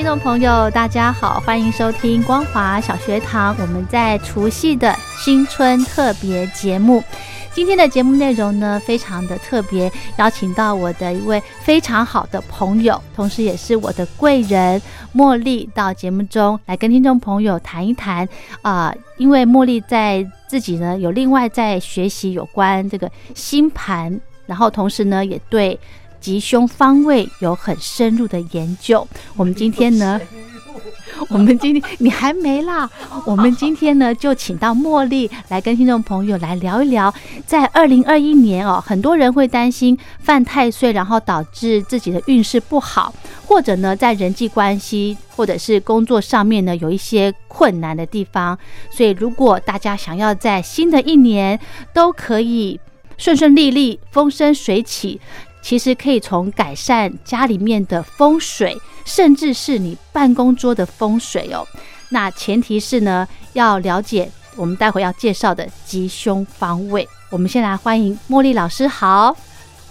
听众朋友，大家好，欢迎收听光华小学堂。我们在除夕的新春特别节目。今天的节目内容呢，非常的特别，邀请到我的一位非常好的朋友，同时也是我的贵人茉莉到节目中来跟听众朋友谈一谈啊，因为茉莉在自己呢有另外在学习有关这个星盘，然后同时呢也对吉凶方位有很深入的研究。我们今天呢。我们今天你还没啦？我们今天呢，就请到茉莉来跟听众朋友来聊一聊，在二零二一年哦，很多人会担心犯太岁，然后导致自己的运势不好，或者呢，在人际关系或者是工作上面呢，有一些困难的地方。所以，如果大家想要在新的一年都可以顺顺利利、风生水起。其实可以从改善家里面的风水，甚至是你办公桌的风水哦。那前提是呢，要了解我们待会要介绍的吉凶方位。我们先来欢迎茉莉老师，好，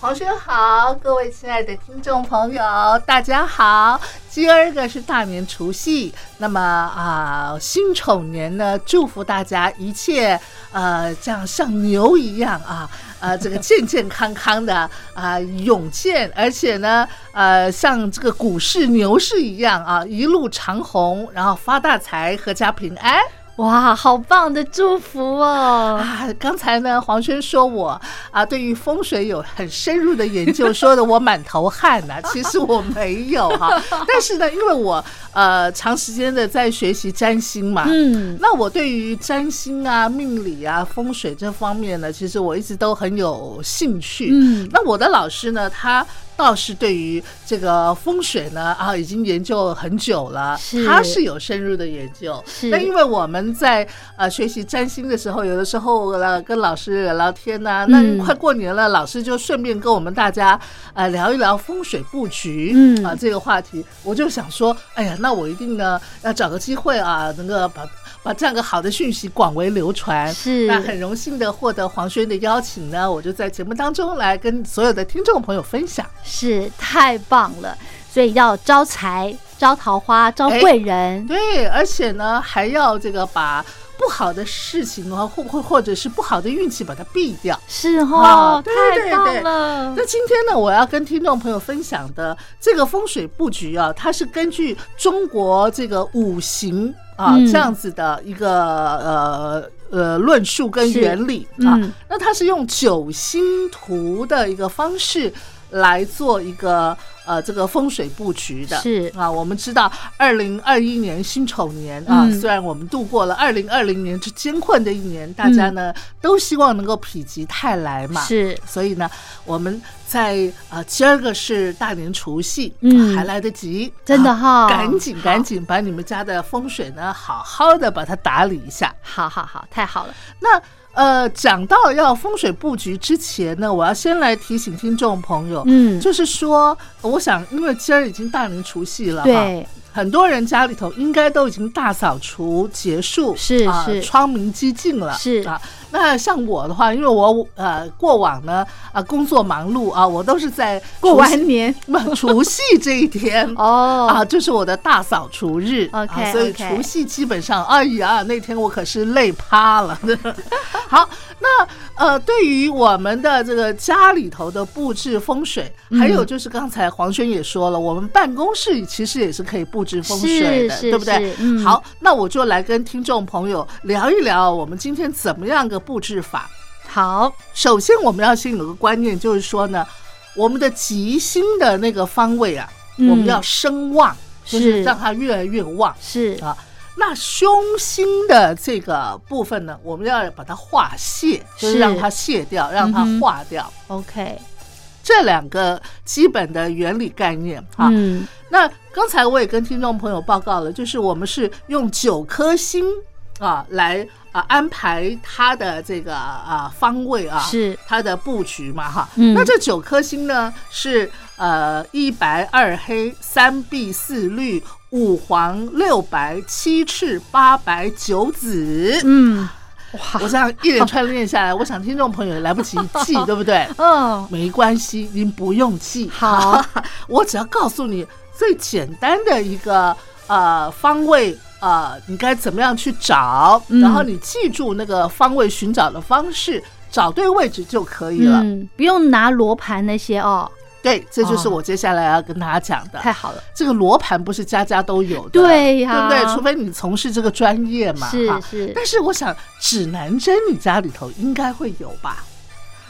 黄轩好，各位亲爱的听众朋友，大家好。今儿个是大年除夕，那么啊，辛丑年呢，祝福大家一切呃，这样像牛一样啊。啊，这个健健康康的啊，永健，而且呢，呃，像这个股市牛市一样啊，一路长虹，然后发大财，阖家平安。哇，好棒的祝福哦！啊，刚才呢，黄轩说我啊，对于风水有很深入的研究，说的我满头汗呐。其实我没有哈，但是呢，因为我呃长时间的在学习占星嘛，嗯，那我对于占星啊、命理啊、风水这方面呢，其实我一直都很有兴趣。嗯，那我的老师呢，他。倒是对于这个风水呢啊，已经研究很久了，他是有深入的研究。那因为我们在呃学习占星的时候，有的时候呃跟老师聊聊天呐，那快过年了，老师就顺便跟我们大家呃聊一聊风水布局嗯啊这个话题，我就想说，哎呀，那我一定呢要找个机会啊，能够把。把这样个好的讯息广为流传，是。那很荣幸的获得黄轩的邀请呢，我就在节目当中来跟所有的听众朋友分享，是太棒了，所以要招财、招桃花、招贵人，对，而且呢还要这个把不好的事情啊，或或或者是不好的运气把它避掉，是哈，太棒了。那今天呢，我要跟听众朋友分享的这个风水布局啊，它是根据中国这个五行。啊，这样子的一个呃呃论述跟原理啊，那它是用九星图的一个方式来做一个。呃，这个风水布局的。是。啊，我们知道二零二一年辛丑年啊，虽然我们度过了二零二零年这艰困的一年，大家呢都希望能够否极泰来嘛，是，所以呢，我们在啊今儿个是大年除夕，嗯，还来得及，真的哈，赶紧赶紧把你们家的风水呢好好的把它打理一下，好好好，太好了，那。呃，讲到要风水布局之前呢，我要先来提醒听众朋友，嗯，就是说，我想，因为今儿已经大年除夕了，对，很多人家里头应该都已经大扫除结束，是是，窗明几净了，是。啊。那像我的话，因为我呃过往呢啊工作忙碌啊，我都是在过完年除夕这一天 哦啊，就是我的大扫除日，OK，所以除夕基本上，哎呀，那天我可是累趴了。好，那呃，对于我们的这个家里头的布置风水，还有就是刚才黄轩也说了，我们办公室其实也是可以布置风水的，对不对？好，那我就来跟听众朋友聊一聊，我们今天怎么样个。布置法好，首先我们要先有个观念，就是说呢，我们的吉星的那个方位啊，我们要声旺，就是让它越来越旺。是啊，那凶星的这个部分呢，我们要把它化泄，就是让它卸掉，让它化掉。OK，这两个基本的原理概念啊。那刚才我也跟听众朋友报告了，就是我们是用九颗星。啊来啊安排它的这个啊方位啊，是它的布局嘛哈。嗯那这九颗星呢是呃一白二黑三碧四绿五黄六白七赤八白九紫。嗯，哇我这样一连串念下来，我想听众朋友也来不及记，对不对？嗯，没关系，您不用记。好，我只要告诉你最简单的一个呃方位。呃，你该怎么样去找？嗯然后你记住那个方位寻找的方式，找对位置就可以了。嗯，不用拿罗盘那些哦，对，这就是哦我接下来要跟大家讲的。太好了，这个罗盘不是家家都有的，对呀对不对？除非你从事这个专业嘛，哈是是但是我想指南针你家里头应该会有吧？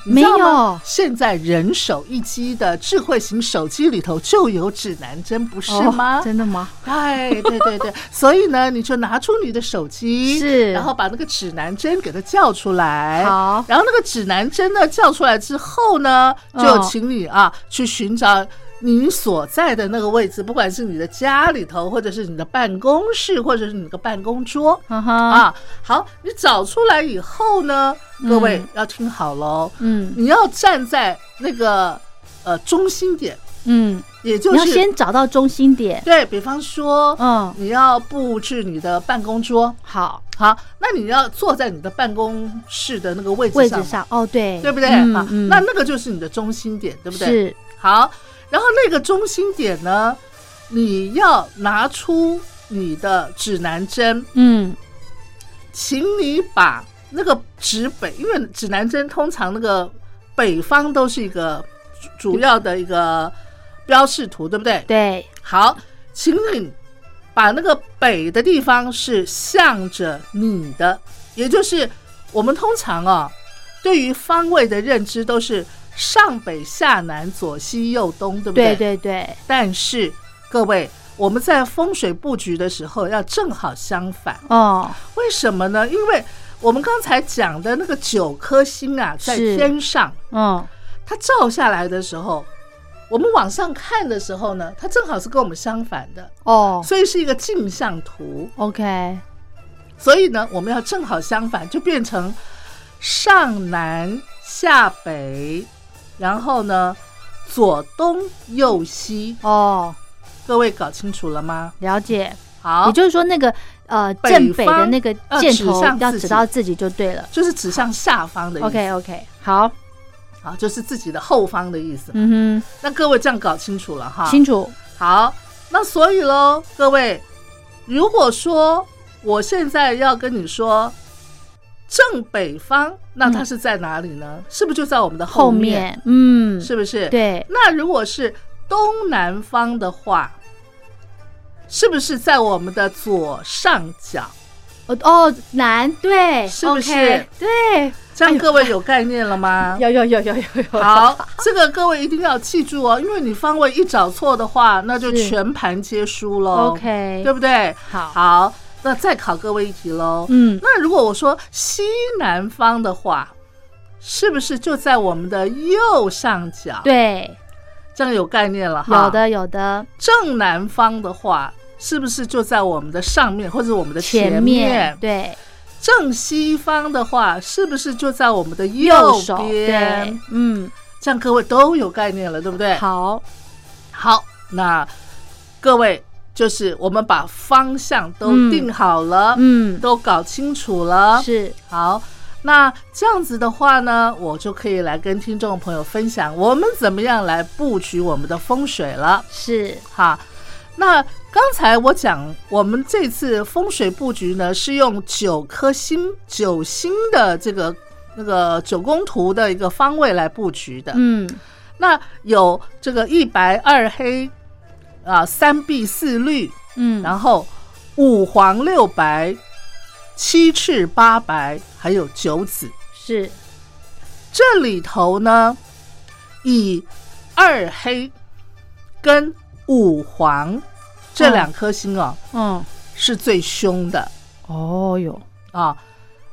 你没有现在人手一机的智慧型手机里头就有指南针，不是吗？哦真的吗？哎，对对对，所以呢，你就拿出你的手机，是。然后把那个指南针给它叫出来，好。然后那个指南针呢叫出来之后呢，就嗯请你啊、去寻找你所在的那个位置，不管是你的家里头，或者是你的办公室，或者是你的办公桌。啊，好，你找出来以后呢，各位嗯要听好喽，嗯。你要站在那个呃中心点，嗯，也就是你要先找到中心点，对比方说，嗯，你要布置你的办公桌，好，好，那你要坐在你的办公室的那个位置上，位置上，哦，对，对不对？好，嗯嗯，那那个就是你的中心点，对不对？。是，好，然后那个中心点呢，你要拿出你的指南针，嗯，请你把那个指北，因为指南针通常那个北方都是一个主主要的一个标示图，对不对？对，好，请你把那个北的地方是向着你的，也就是我们通常啊，对于方位的认知都是上北下南左西右东，对不对？对？对对，但是各位，我们在风水布局的时候要正好相反，哦，为什么呢？因为我们刚才讲的那个九颗星啊，在天上，嗯，它照下来的时候，我们往上看的时候呢，它正好是跟我们相反的，哦。所以是一个镜像图。，OK，所以呢，我们要正好相反，就变成上南下北，然后呢左东右西。哦，各位搞清楚了吗？了解，好也，就是说那个呃北正北的那个箭头要指到自己就对了就是指向下方的意思。，OK OK，好，好，就是自己的后方的意思。嗯哼那各位这样搞清楚了哈，。清楚，好，那所以喽，各位，如果说我现在要跟你说正北方，那它是在哪里呢？是不是就在我们的嗯后面？面，嗯，是不是？。对，那如果是东南方的话，是不是在我们的左上角？哦哦，南对，是不是对，这样各位有概念了吗？有有有有有有，好，这个各位一定要记住哦，因为你方位一找错的话，那就全盘皆输喽。，OK，对不对？好，好，那再考各位一题喽。嗯，那如果我说西南方的话，是不是就在我们的右上角？，对，这样有概念了哈。有。的有的，正南方的话，是不是就在我们的上面或者我们的前面？对，正西方的话，是不是就在我们的右手，边对？，嗯，这样各位都有概念了，对不对？好，好，那各位就是我们把方向都嗯定好了，嗯，都搞清楚了。是，好，那这样子的话呢，我就可以来跟听众朋友分享我们怎么样来布局我们的风水了。是，哈，那刚才我讲，我们这次风水布局呢，是用九颗星、九星的这个那个九宫图的一个方位来布局的。嗯，那有这个一白二黑啊，三碧四绿，嗯，然后五黄六白，七赤八白，还有九紫。是，这里头呢，以二黑跟五黄这两颗星哦、嗯，是最凶的哦哟，啊。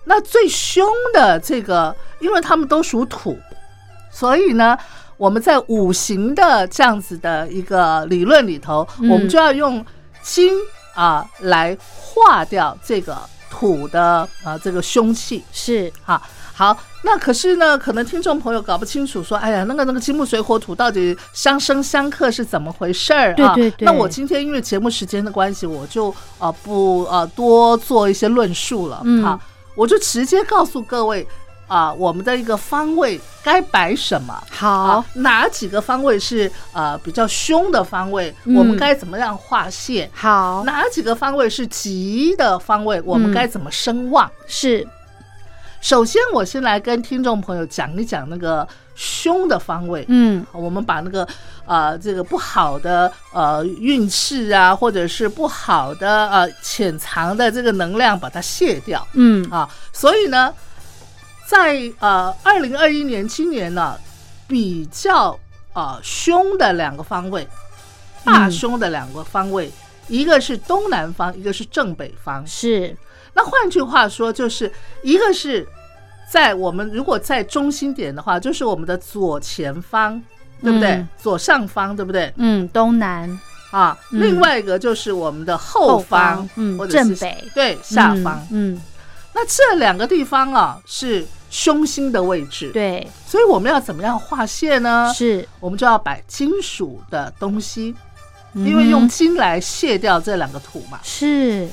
那最凶的这个，因为他们都属土，所以呢，我们在五行的这样子的一个理论里头，嗯。我们就要用金啊来化掉这个土的啊这个凶气。是。啊。好，那可是呢，可能听众朋友搞不清楚，说，哎呀，那个那个金木水火土到底相生相克是怎么回事儿啊？对对。对那我今天因为节目时间的关系，我就呃不呃多做一些论述了，嗯。啊，我就直接告诉各位啊、我们的一个方位该摆什么。好啊，哪几个方位是呃比较凶的方位？嗯我们该怎么样划线？好哪几个方位是吉的方位？我们嗯该怎么声望？是首先，我先来跟听众朋友讲一讲那个凶的方位。嗯我们把那个呃这个不好的呃运势啊，或者是不好的呃潜藏的这个能量，把它卸掉嗯啊。所以呢，在呃二零二一年今年呢，比较呃凶的两个方位，大嗯凶的两个方位，一个是东南方，一个是正北方。是那换句话说，就是一个是在我们如果在中心点的话，就是我们的左前方，对不对？嗯左上方，对不对？嗯东南啊，嗯另外一个就是我们的后方，嗯或者是正北对下方。嗯那这两个地方啊是凶星的位置，，对所以我们要怎么样划线呢？是我们就要摆金属的东西，因为用嗯金来卸掉这两个土嘛。是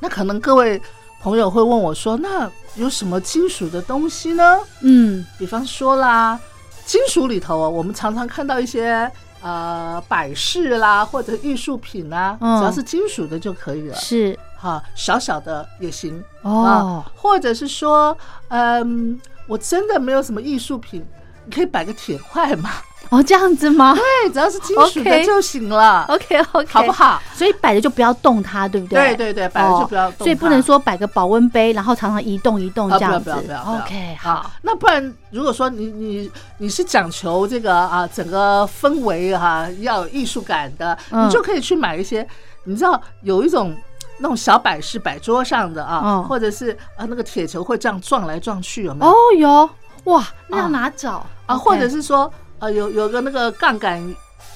那可能各位朋友会问我说，那有什么金属的东西呢？嗯比方说啦，金属里头啊，我们常常看到一些呃摆饰啦，或者艺术品啦，嗯只要是金属的就可以了。是哈，小小的也行哦啊，或者是说，嗯，我真的没有什么艺术品，你可以摆个铁块嘛，哦这样子吗对，只要是金属的就行了？OK OK 好不？好？所以摆着就不要动它，对不对？对对对，摆着就不要动它、所以不能说摆个保温杯，然后常常移动移动这样子。不要不要不要 OK 好好，，那不然如果说你你你是讲求这个啊整个氛围哈、要有艺术感的，嗯你就可以去买一些，你知道有一种。那种小摆饰摆桌上的啊，嗯。或者是啊那个铁球会这样撞来撞去，有没有？哦有。哇，那要啊哪找啊，或者是说呃有有个那个杠杆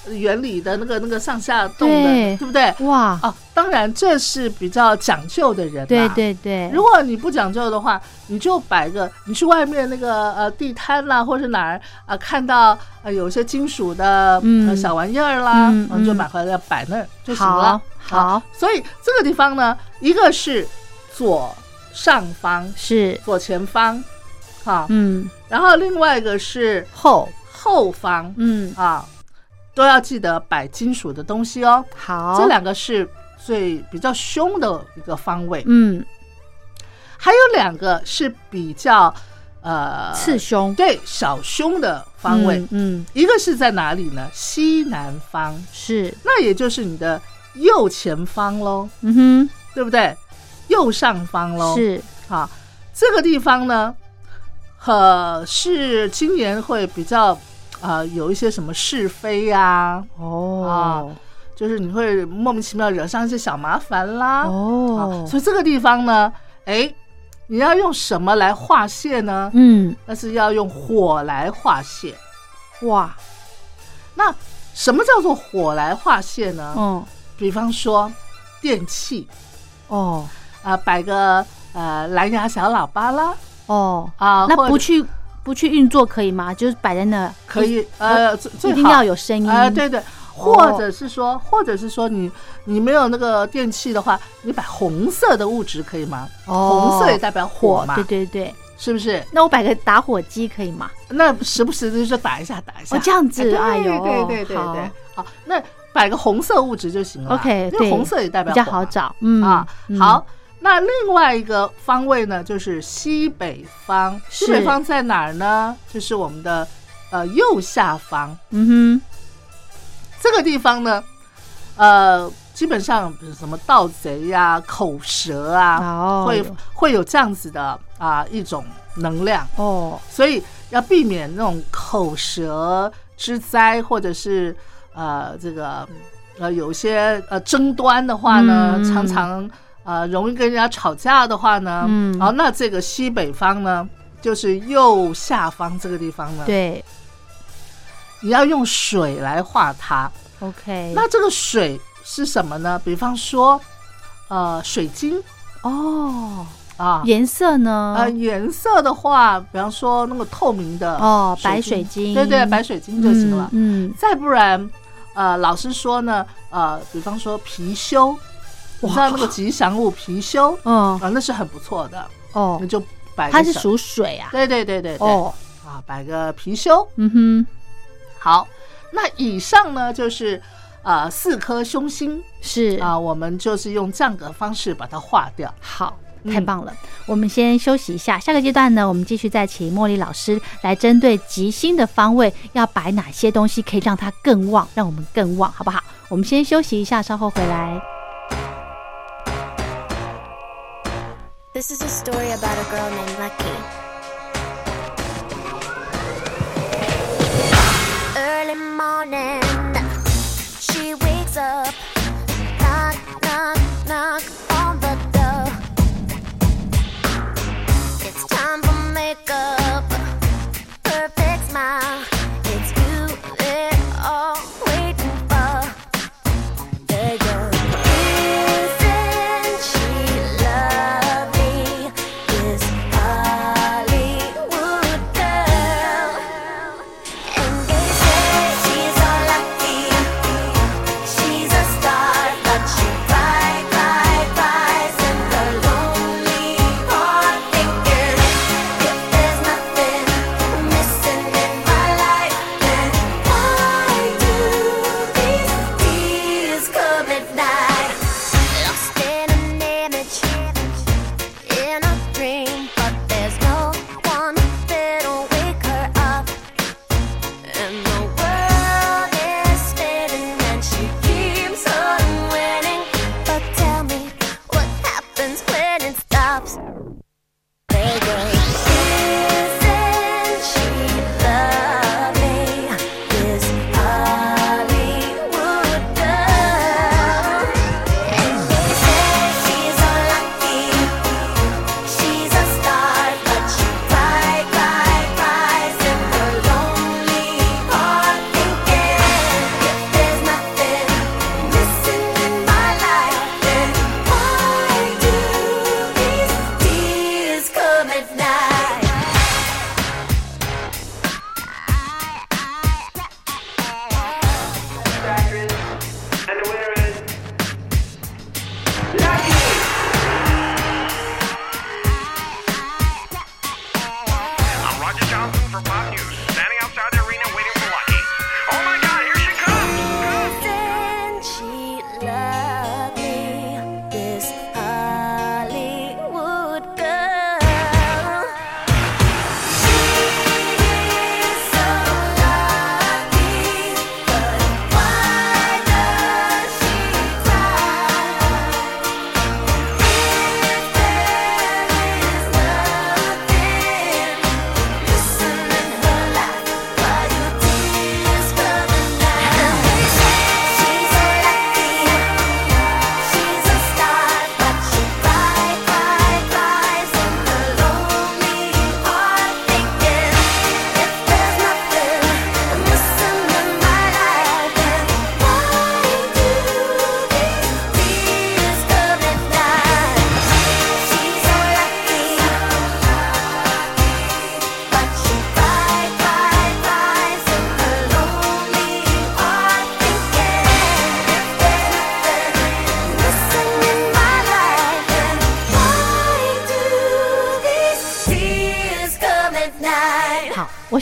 原理的那个那个上下动的，对。对不对？哇，啊，当然这是比较讲究的人、啊，对对对，如果你不讲究的话，你就摆个，你去外面那个呃地摊啦，或是哪儿啊、看到呃有一些金属的、嗯。呃小玩意儿啦，嗯然后就嗯。买回来摆那儿就行了。好。好。所以这个地方呢，一个是左上方、是。左前方，哈、嗯。然后另外一个是后。后方嗯。啊，都要记得摆金属的东西哦。好，这两个是最比较凶的一个方位。嗯。还有两个是比较呃次凶对小凶的方位，嗯嗯。一个是在哪里呢？西南方，是。那也就是你的右前方喽，嗯哼对不对？右上方喽，是啊，这个地方呢，呃，是今年会比较啊、呃有一些什么是非呀、哦就是你会莫名其妙惹上一些小麻烦啦。哦啊，所以这个地方呢，哎，你要用什么来划线呢？嗯那是要用火来划线。哇那什么叫做火来划线呢？嗯比方说电器哦啊、摆个呃蓝牙小喇叭啦哦啊，那不去不去运作可以吗？就是摆在那可以呃一定要有声音啊、对对。或者是说，或者是说你你没有那个电器的话，你摆红色的物质可以吗？哦红色也代表火嘛，对对对，是不是？那我摆个打火机可以吗？那时不时的就打一下，打一下。哦这样子哎哎呦对对对对对，好，那摆个红色物质就行了。OK，对因为红色也代表比较好找，嗯啊。嗯好，那另外一个方位呢，就是西北方。西北方在哪儿呢？就是我们的呃右下方嗯哼这个地方呢，呃，基本上什么盗贼呀、口舌啊，哦会会有这样子的啊、一种能量。哦所以要避免那种口舌之灾，或者是呃这个呃有些呃争端的话呢，嗯常常呃容易跟人家吵架的话呢，嗯好、那这个西北方呢，就是右下方这个地方呢，对你要用水来画它。OK 那这个水是什么呢？比方说呃水晶哦，啊。颜色呢？呃，颜色的话，比方说那个透明的哦，白水晶，对对，白水晶就行了。嗯，嗯再不然，呃，老师说呢，呃，比方说貔貅，你知道那个吉祥物貔貅？嗯。啊，那是很不错的，哦。那，就摆它是属水啊。对对对对对。哦，啊，摆个貔貅。嗯哼，好，那以上呢就是呃四颗凶星。是。啊，我们就是用这样的方式把它化掉。好，嗯太棒了！我们先休息一下，下个阶段呢，我们继续再请茉莉老师来针对吉星的方位要摆哪些东西，可以让它更旺，让我们更旺，好不好？我们先休息一下，稍后回来。This is a story about a girl named Lucky.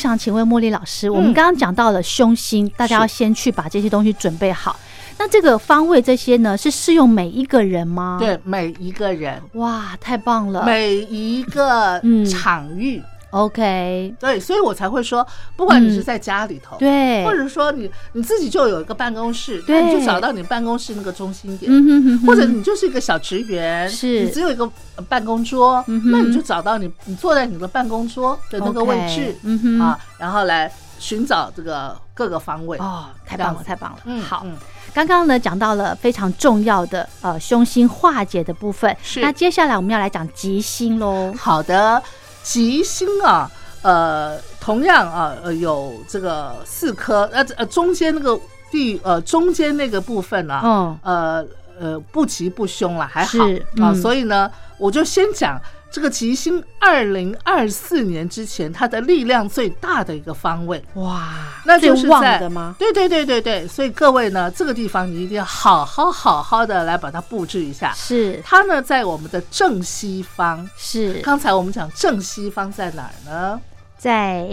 想请问茉莉老师，我们刚刚讲到了凶心，大家要先去把这些东西准备好。那这个方位这些呢，是适用每一个人吗？，对每一个人，哇，太棒了。每一个嗯场域，OK，对，所以我才会说，不管你是在家里头，，嗯对，或者说你你自己就有一个办公室，对。你就找到你办公室那个中心点。嗯哼哼哼，或者你就是一个小职员，是。你只有一个呃办公桌，那你就找到你你坐在你的办公桌的那个位置嗯哼。啊，然后来寻找这个各个方位。哦，太棒了，太棒了。嗯好，嗯。刚刚呢讲到了非常重要的呃凶星化解的部分，是。那接下来我们要来讲吉星喽。好的，吉星啊，呃，同样啊，呃，有这个四颗，呃呃，中间那个地呃中间那个部分啊，嗯。呃呃不吉不凶了，还好。是啊，嗯。所以呢，我就先讲这个吉星二零二四年之前它的力量最大的一个方位。哇，那就是旺在的吗？对对对对对，所以各位呢，这个地方你一定要好好好好的来把它布置一下。是它呢在我们的正西方。是刚才我们讲正西方在哪儿呢？在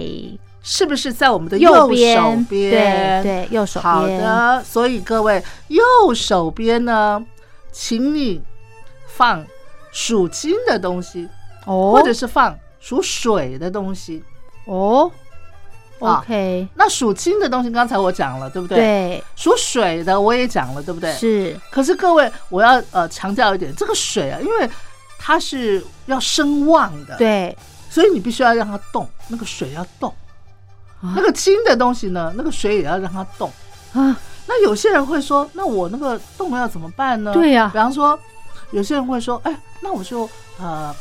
是不是在我们的右手边，边？对对，右手好，的，所以各位右手边呢，请你放属金的东西，哦，或者是放属水的东西。哦啊，OK，那属金的东西，刚才我讲了，对不对？。对，属水的我也讲了，对不对？。是可是各位，我要呃强调一点，这个水啊，因为它是要生旺的，，对，所以你必须要让它动，那个水要动。啊那个金的东西呢，那个水也要让它动。啊，那有些人会说，那我那个动要怎么办呢？对呀比方说，有些人会说，哎，那我就呃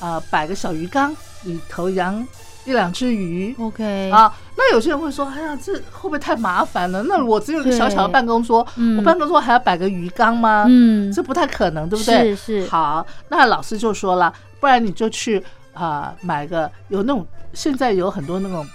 呃摆个小鱼缸，里头养一两只鱼。OK，啊，那有些人会说，哎呀，这会不会太麻烦了？那我只有一个小小的对办公桌，嗯我办公桌还要摆个鱼缸吗？嗯，这不太可能，对不对？是是好，那老师就说了，不然你就去啊、买个有那种现在有很多那种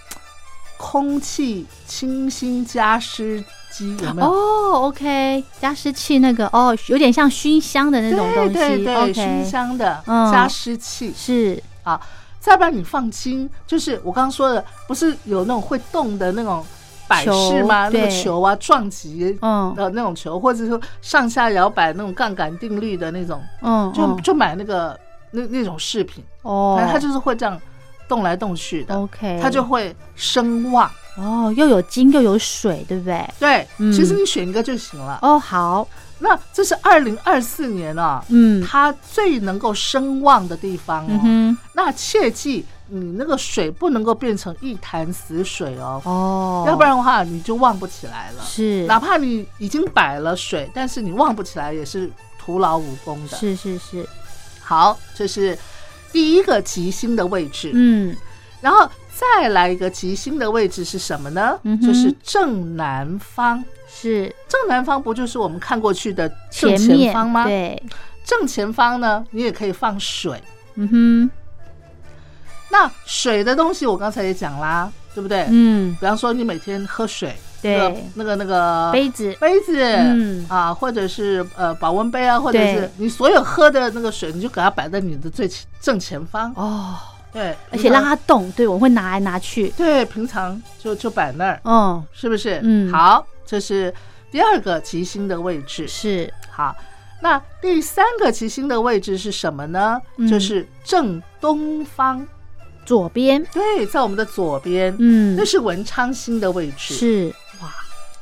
空气清新加湿机，有没有？哦，OK，加湿器那个哦，有点像熏香的那种东西对对对，熏香的嗯加湿器是啊。再不然你放金，就是我刚刚说的，不是有那种会动的那种摆饰吗？那个球啊，撞击嗯的那种球，或者说上下摇摆那种杠杆定律的那种，嗯，就嗯就买那个那那种饰品。哦反，正它就是会这样动来动去的 OK，它就会声旺。哦，又有金又有水，对不对？对，嗯其实你选一个就行了。哦，好，那这是二零二四年啊，嗯它最能够声望的地方哦。嗯哼，那切记，你那个水不能够变成一潭死水哦，哦，要不然的话你就旺不起来了。是哪怕你已经摆了水，但是你旺不起来也是徒劳无功的。是是是，好，这是第一个吉星的位置。嗯然后再来一个吉星的位置是什么呢？嗯就是正南方。是正南方不就是我们看过去的前正前面方吗？对，正前方呢，你也可以放水。嗯哼，那水的东西我刚才也讲啦，对不对？嗯，比方说你每天喝水，对那个那个杯子，杯子，嗯啊，或者是呃保温杯啊，或者是你所有喝的那个水，你就给它摆在你的最前正前方。哦，对，而且让它动，对，我会拿来拿去，对平常就就摆那儿，哦，是不是？嗯好，这是第二个吉星的位置。是，好，那第三个吉星的位置是什么呢？嗯就是正东方。左边，对，在我们的左边，嗯那，是文昌星的位置。是，哇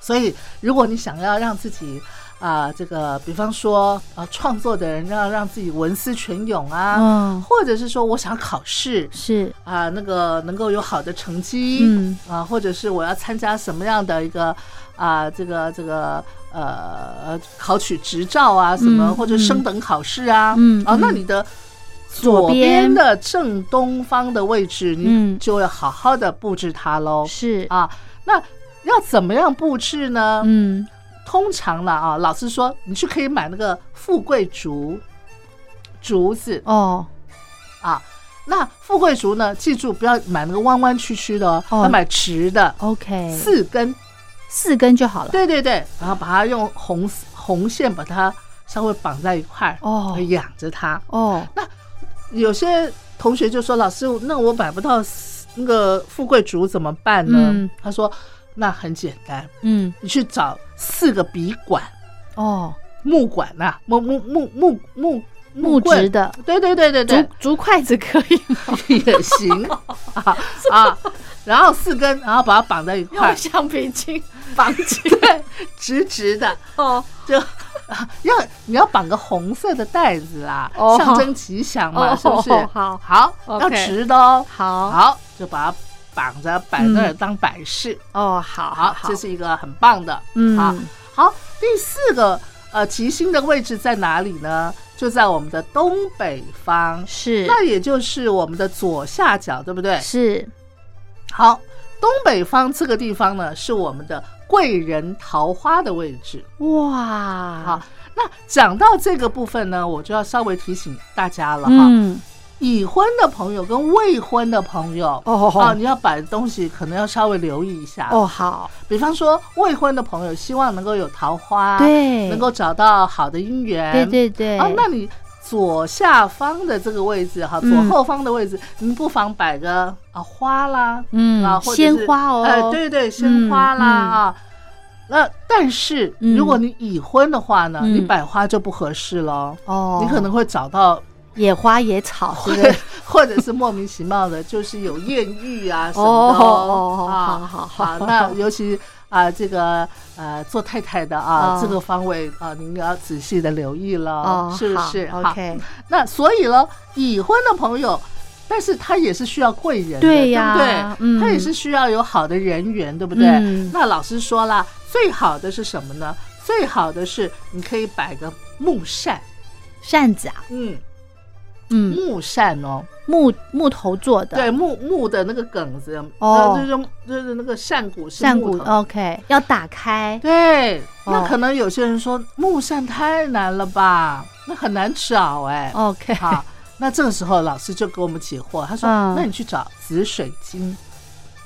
所以，如果你想要让自己啊、这个比方说啊、创作的人要让自己文思泉涌啊，嗯，或者是说我想考试是，啊、那个能够有好的成绩，嗯。啊，或者是我要参加什么样的一个啊、这个这个呃考取执照啊，什么、嗯或者升等考试啊，啊，嗯。啊那你的。左左边边的正东方的位置，你嗯就要好好的布置它喽。是，啊，那要怎么样布置呢？嗯，通常啦啊，老师说你去可以买那个富贵竹竹子。哦，啊。那富贵竹呢，记住不要买那个弯弯曲曲的哦，哦。要买直的，OK，四根。四根就好了，对对对，然后把它用红红线把它稍微绑在一块儿，哦。养着它。哦，那有些同学就说：“老师，那我买不到那个富贵竹怎么办呢？”嗯。他说：“那很简单，嗯，你去找四个笔管。”哦，木管呐、木木木木木木棍。质的，对对对对竹对，竹筷子可以吗？也行。啊啊，然后四根，然后把它绑在一块，橡皮筋绑起来，直直的，哦，就啊要你要绑个红色的袋子啦，哦。象征吉祥嘛，哦是不是？好。好要直的哦，好，好，就把它绑着摆那儿嗯。当摆饰，哦，好好，这是一个很棒的，嗯。好，好，第四个呃吉星的位置在哪里呢？就在我们的东北方，是。那也就是我们的左下角，对不对？是，好，东北方这个地方呢，是我们的贵人桃花的位置。哇，好，，那那讲到这个部分呢，我就要稍微提醒大家了哈。嗯，已婚的朋友跟未婚的朋友。哦啊，你要摆的东西可能要稍微留意一下。哦，好，比方说未婚的朋友希望能够有桃花，对。能够找到好的姻缘，对对对，啊，那你左下方的这个位置哈，左嗯后方的位置，你不妨摆个啊花啦，嗯啊，鲜花哦。哎，对对，鲜花啦啊。那但是嗯。如果你已婚的话呢，嗯。你摆花就不合适喽。哦，你可能会找到，野花野草，或对不对？或者是莫名其妙的，就是有艳遇啊 什么哦的哦啊。好好好啊，那尤其啊，这个呃，做太太的啊，哦这个方位啊，您要仔细的留意了，是不是？？OK，那所以呢，已婚的朋友，但是他也是需要贵人的，对呀对不对？嗯他也是需要有好的人缘，对不对？嗯那老师说了，最好的是什么呢？最好的是你可以摆个木扇，扇子啊，嗯，嗯，木扇哦，木木头做的，对，木木的那个梗子，哦。呃就是就是那个扇骨是扇骨，OK，要打开，对，哦。那可能有些人说木扇太难了吧，那很难找哎。OK，好，那这个时候老师就给我们解惑，他说：“嗯。那你去找紫水晶，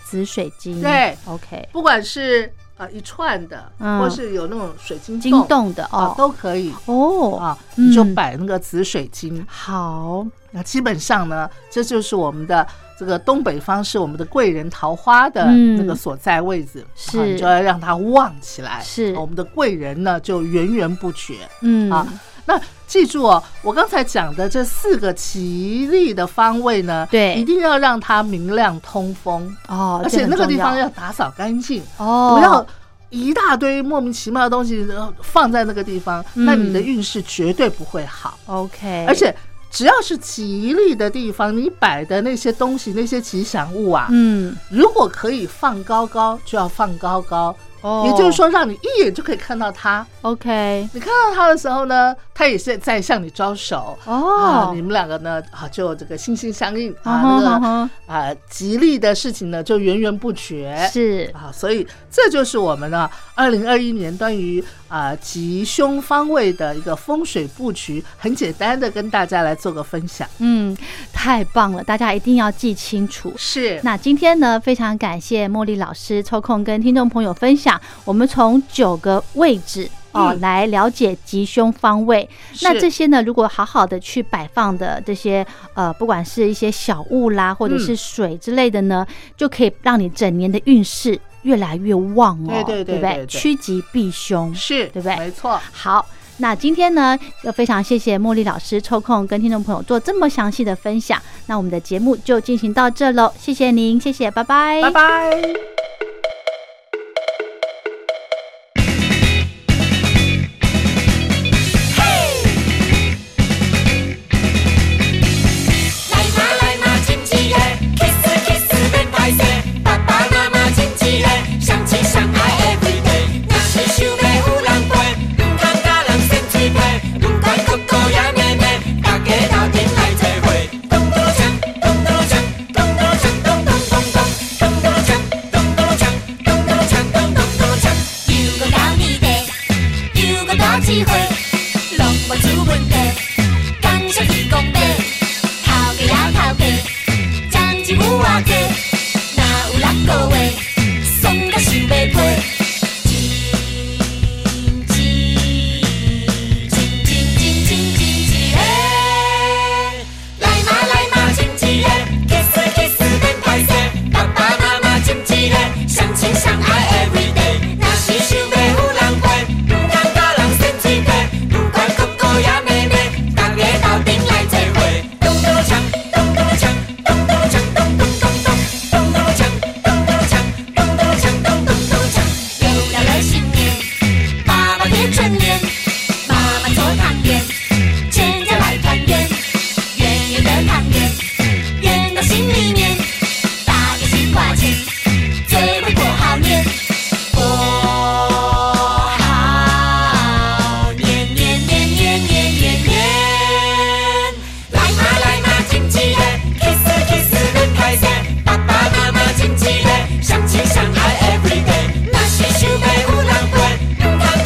紫水晶，对，OK，不管是呃一串的，嗯。或是有那种水晶晶洞洞的啊哦，都可以。哦，啊，嗯。你就摆那个紫水晶。好，那基本上呢，这就是我们的这个东北方是我们的贵人桃花的嗯。那个所在位置，是。啊你就要让它旺起来，是。我们的贵人呢就源源不绝。嗯，啊那记住哦，我刚才讲的这四个吉利的方位呢，对。一定要让它明亮通风，哦，而且那个地方要打扫干净，哦，不要一大堆莫名其妙的东西呃放在那个地方，嗯。那你的运势绝对不会好。OK，而且只要是吉利的地方，你摆的那些东西、那些吉祥物啊，嗯，如果可以放高高，就要放高高。哦，也就是说，让你一眼就可以看到它。，OK，你看到它的时候呢，它也是在向你招手。啊，哦你，们两个呢啊，就这个心心相印啊吉利的事情呢就源源不绝。是，啊，所以这就是我们呢，二零二一年关于啊吉凶方位的一个风水布局，很简单的跟大家来做个分享。嗯，太棒了，大家一定要记清楚。是，那今天呢，非常感谢茉莉老师抽空跟听众朋友分享，我们从九个位置。哦，嗯来了解吉凶方位。那这些呢，如果好好的去摆放的这些呃，不管是一些小物啦，或者是嗯水之类的呢，就可以让你整年的运势越来越旺哦。对对对对不对？对对趋吉避凶。是，对不对没错。好，那今天呢，要非常谢谢茉莉老师抽空跟听众朋友做这么详细的分享。那我们的节目就进行到这喽，谢谢您，谢谢，拜拜，拜拜。